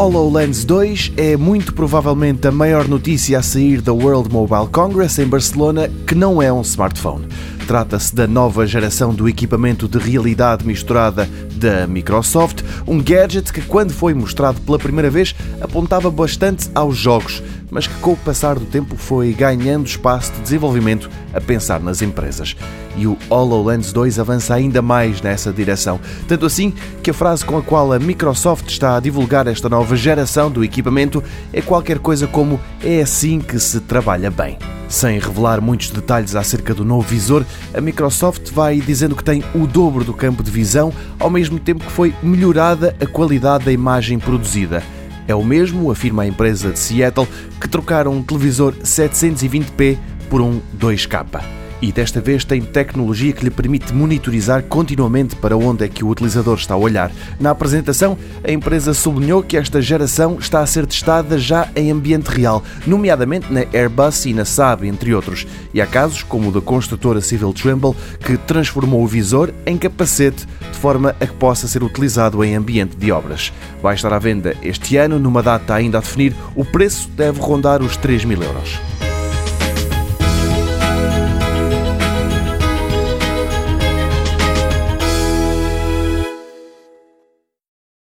HoloLens 2 é muito provavelmente a maior notícia a sair da World Mobile Congress em Barcelona, que não é um smartphone. Trata-se da nova geração do equipamento de realidade misturada da Microsoft, um gadget que, quando foi mostrado pela primeira vez, apontava bastante aos jogos, mas que, com o passar do tempo, foi ganhando espaço de desenvolvimento a pensar nas empresas. E o HoloLens 2 avança ainda mais nessa direção. Tanto assim que a frase com a qual a Microsoft está a divulgar esta nova geração do equipamento é qualquer coisa como é assim que se trabalha bem. Sem revelar muitos detalhes acerca do novo visor, a Microsoft vai dizendo que tem o dobro do campo de visão, ao mesmo tempo que foi melhorada a qualidade da imagem produzida. É o mesmo, afirma a empresa de Seattle, que trocaram um televisor 720p por um 2K e desta vez tem tecnologia que lhe permite monitorizar continuamente para onde é que o utilizador está a olhar. Na apresentação, a empresa sublinhou que esta geração está a ser testada já em ambiente real, nomeadamente na Airbus e na Saab, entre outros. E há casos, como o da construtora Civil Trimble, que transformou o visor em capacete de forma a que possa ser utilizado em ambiente de obras. Vai estar à venda este ano, numa data ainda a definir, o preço deve rondar os 3 mil euros.